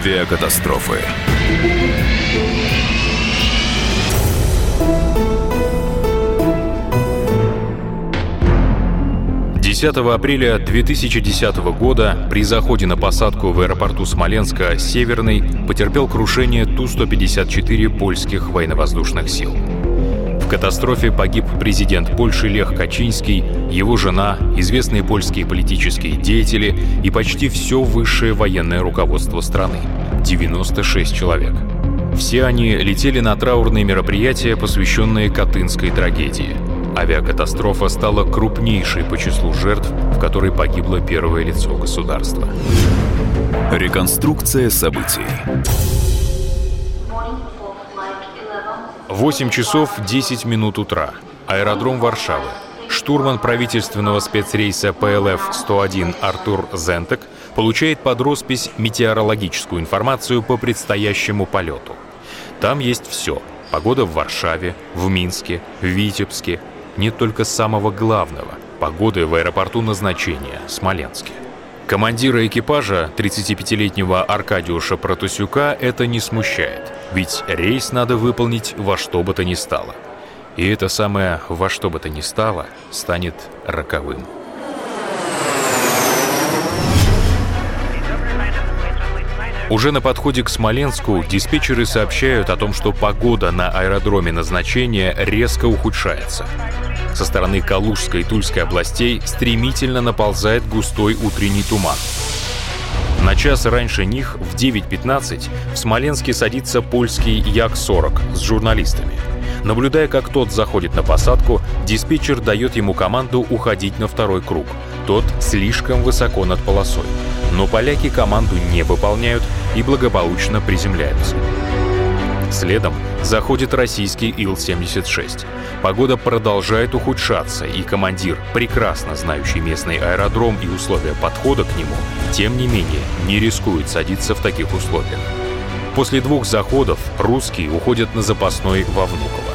Авиакатастрофы. 10 апреля 2010 года при заходе на посадку в аэропорту Смоленска Северный потерпел крушение Ту-154 польских военно-воздушных сил. Катастрофе погиб президент Польши Лех Качинский, его жена, известные польские политические деятели и почти все высшее военное руководство страны — 96 человек. Все они летели на траурные мероприятия, посвященные Катынской трагедии — Авиакатастрофа стала крупнейшей по числу жертв, в которой погибло первое лицо государства. Реконструкция событий. 8 часов 10 минут утра. Аэродром Варшавы. Штурман правительственного спецрейса ПЛФ-101 Артур Зентек получает под роспись метеорологическую информацию по предстоящему полету. Там есть все. Погода в Варшаве, в Минске, в Витебске, нет только самого главного — погоды в аэропорту назначения, Смоленске. Командира экипажа, 35-летнего Аркадиуша Протусюка, это не смущает, ведь рейс надо выполнить во что бы то ни стало. И это самое «во что бы то ни стало» станет роковым. Уже на подходе к Смоленску диспетчеры сообщают о том, что погода на аэродроме назначения резко ухудшается. Со стороны Калужской и Тульской областей стремительно наползает густой утренний туман. На час раньше них, в 9.15, в Смоленске садится польский Як-40 с журналистами. Наблюдая, как тот заходит на посадку, диспетчер дает ему команду уходить на второй круг. Тот слишком высоко над полосой. Но поляки команду не выполняют и благополучно приземляются. Следом заходит российский Ил-76. Погода продолжает ухудшаться, и командир, прекрасно знающий местный аэродром и условия подхода к нему, тем не менее не рискует садиться в таких условиях. После двух заходов русские уходят на запасной во Внуково.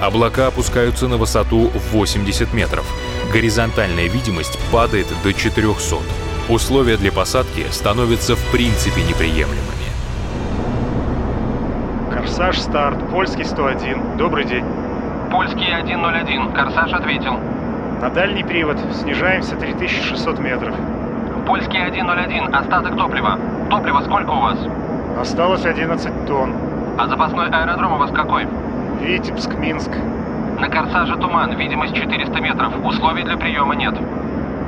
Облака опускаются на высоту в 80 метров. Горизонтальная видимость падает до 400. Условия для посадки становятся в принципе неприемлемыми. Корсаж старт, польский 101. Добрый день. Польский 101, Корсаж ответил. На дальний привод, снижаемся 3600 метров. Польский 101, остаток топлива. Топлива сколько у вас? Осталось 11 тонн. А запасной аэродром у вас какой? Витебск, Минск. На Корсаже туман, видимость 400 метров. Условий для приема нет.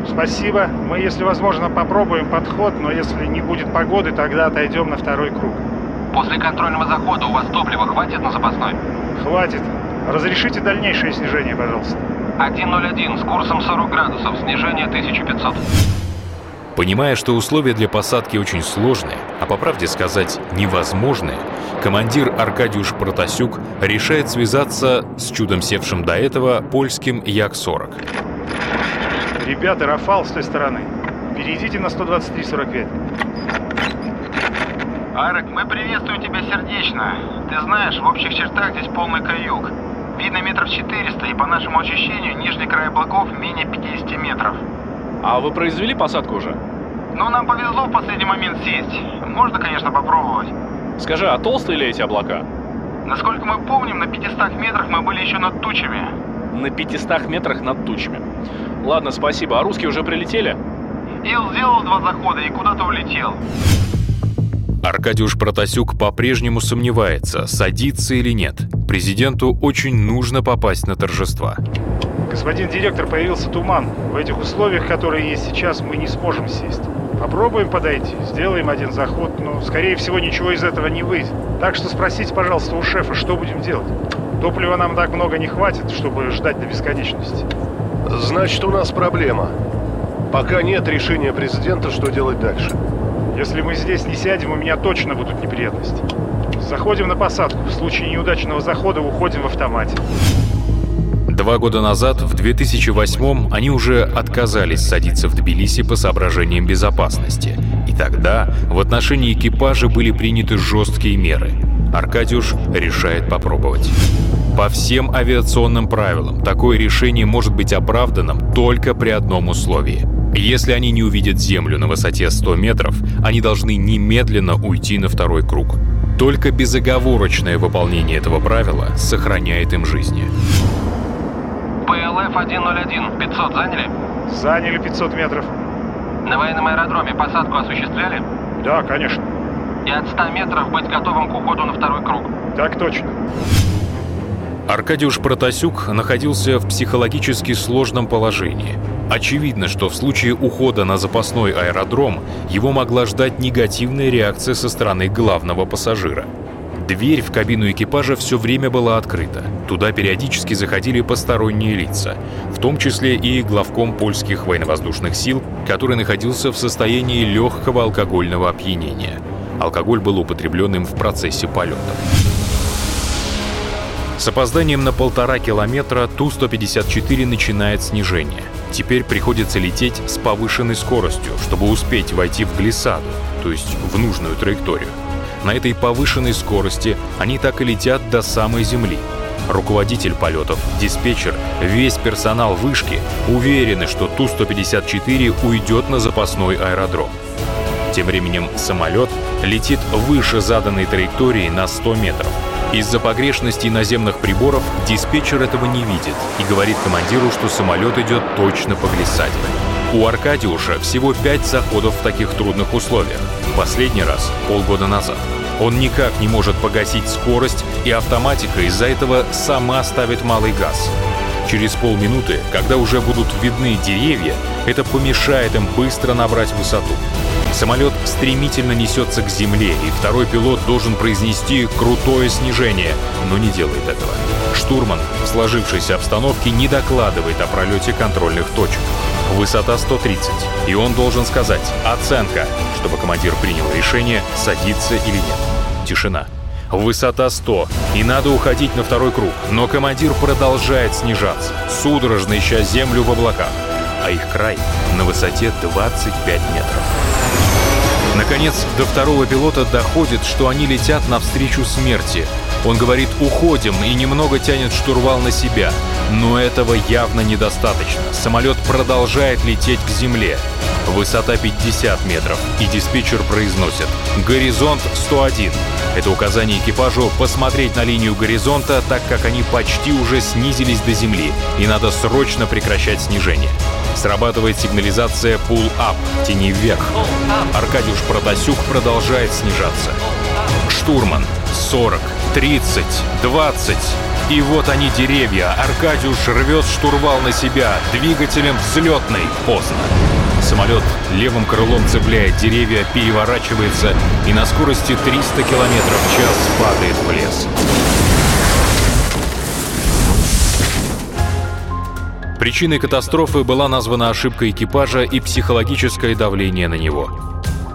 Спасибо. Мы, если возможно, попробуем подход, но если не будет погоды, тогда отойдем на второй круг. После контрольного захода у вас топлива хватит на запасной? Хватит. Разрешите дальнейшее снижение, пожалуйста. 101 с курсом 40 градусов, снижение 1500. Понимая, что условия для посадки очень сложные, а по правде сказать невозможные, командир Аркадиуш Протасюк решает связаться с чудом севшим до этого польским Як-40. Ребята, Рафал с той стороны. Перейдите на 123.45. Арек, мы приветствуем тебя сердечно. Ты знаешь, в общих чертах здесь полный каюк. Видно метров 400, и по нашему ощущению, нижний край облаков менее 50 метров. А вы произвели посадку уже? Ну, нам повезло в последний момент сесть. Можно, конечно, попробовать. Скажи, а толстые ли эти облака? Насколько мы помним, на 500 метрах мы были еще над тучами. На 500 метрах над тучами. Ладно, спасибо. А русские уже прилетели? Ил сделал два захода и куда-то улетел. Аркадиуш Протасюк по-прежнему сомневается, садиться или нет. Президенту очень нужно попасть на торжества. Господин директор, появился туман. В этих условиях, которые есть сейчас, мы не сможем сесть. Попробуем подойти, сделаем один заход, но, скорее всего, ничего из этого не выйдет. Так что спросите, пожалуйста, у шефа, что будем делать? Топлива нам так много не хватит, чтобы ждать до бесконечности. Значит, у нас проблема. Пока нет решения президента, что делать дальше. Если мы здесь не сядем, у меня точно будут неприятности. Заходим на посадку. В случае неудачного захода уходим в автомате. Два года назад, в 2008-м, они уже отказались садиться в Тбилиси по соображениям безопасности. И тогда в отношении экипажа были приняты жесткие меры. Аркадьюш решает попробовать. По всем авиационным правилам такое решение может быть оправданным только при одном условии. Если они не увидят Землю на высоте 100 метров, они должны немедленно уйти на второй круг. Только безоговорочное выполнение этого правила сохраняет им жизни. ПЛФ-101, 500 заняли? Заняли 500 метров. На военном аэродроме посадку осуществляли? Да, конечно. И от 100 метров быть готовым к уходу на второй круг. Так точно. Аркадиуш Протасюк находился в психологически сложном положении. Очевидно, что в случае ухода на запасной аэродром его могла ждать негативная реакция со стороны главного пассажира. Дверь в кабину экипажа все время была открыта. Туда периодически заходили посторонние лица, в том числе и главком польских военно-воздушных сил, который находился в состоянии легкого алкогольного опьянения. Алкоголь был употреблен им в процессе полета. С опозданием на полтора километра Ту-154 начинает снижение. Теперь приходится лететь с повышенной скоростью, чтобы успеть войти в глиссаду, то есть в нужную траекторию. На этой повышенной скорости они так и летят до самой Земли. Руководитель полетов, диспетчер, весь персонал вышки уверены, что Ту-154 уйдет на запасной аэродром. Тем временем самолет летит выше заданной траектории на 100 метров. Из-за погрешностей наземных приборов диспетчер этого не видит и говорит командиру, что самолет идет точно по глиссаде. У Аркадиуша всего пять заходов в таких трудных условиях. Последний раз полгода назад. Он никак не может погасить скорость, и автоматика из-за этого сама ставит малый газ. Через полминуты, когда уже будут видны деревья, это помешает им быстро набрать высоту. Самолет стремительно несется к земле, и второй пилот должен произнести крутое снижение, но не делает этого. Штурман в сложившейся обстановке не докладывает о пролете контрольных точек. Высота 130, и он должен сказать «оценка», чтобы командир принял решение, садиться или нет. Тишина. Высота 100, и надо уходить на второй круг, но командир продолжает снижаться, судорожно ища землю в облаках, а их край на высоте 25 метров. Наконец, до второго пилота доходит, что они летят навстречу смерти. Он говорит «уходим» и немного тянет штурвал на себя. Но этого явно недостаточно. Самолет продолжает лететь к земле. Высота 50 метров, и диспетчер произносит «Горизонт 101». Это указание экипажу посмотреть на линию горизонта, так как они почти уже снизились до земли, и надо срочно прекращать снижение. Срабатывает сигнализация «Pull Up» — тени вверх. Аркадьюш Протасюк продолжает снижаться. Штурман 40, 30, 20. И вот они деревья. Аркадьюш рвет штурвал на себя. Двигателем взлетный. Поздно. Самолет левым крылом цепляет деревья, переворачивается и на скорости 300 км в час падает в лес. Причиной катастрофы была названа ошибка экипажа и психологическое давление на него.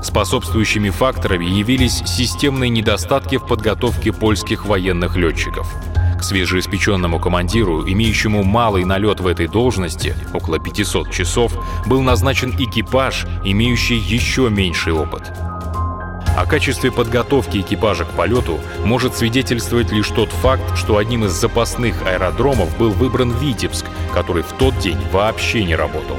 Способствующими факторами явились системные недостатки в подготовке польских военных летчиков. К свежеиспеченному командиру, имеющему малый налет в этой должности, около 500 часов, был назначен экипаж, имеющий еще меньший опыт. О качестве подготовки экипажа к полету может свидетельствовать лишь тот факт, что одним из запасных аэродромов был выбран Витебск, который в тот день вообще не работал.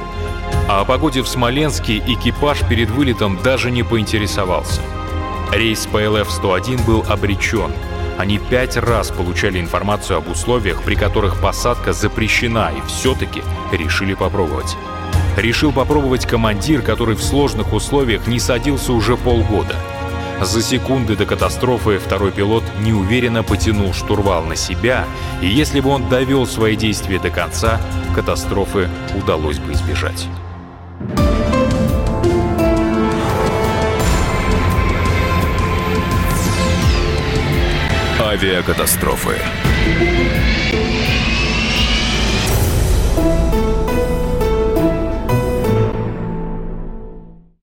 А о погоде в Смоленске экипаж перед вылетом даже не поинтересовался. Рейс ПЛФ-101 был обречен. Они пять раз получали информацию об условиях, при которых посадка запрещена, и все-таки решили попробовать. Решил попробовать командир, который в сложных условиях не садился уже полгода. За секунды до катастрофы второй пилот неуверенно потянул штурвал на себя, и если бы он довел свои действия до конца, катастрофы удалось бы избежать. Авиакатастрофы.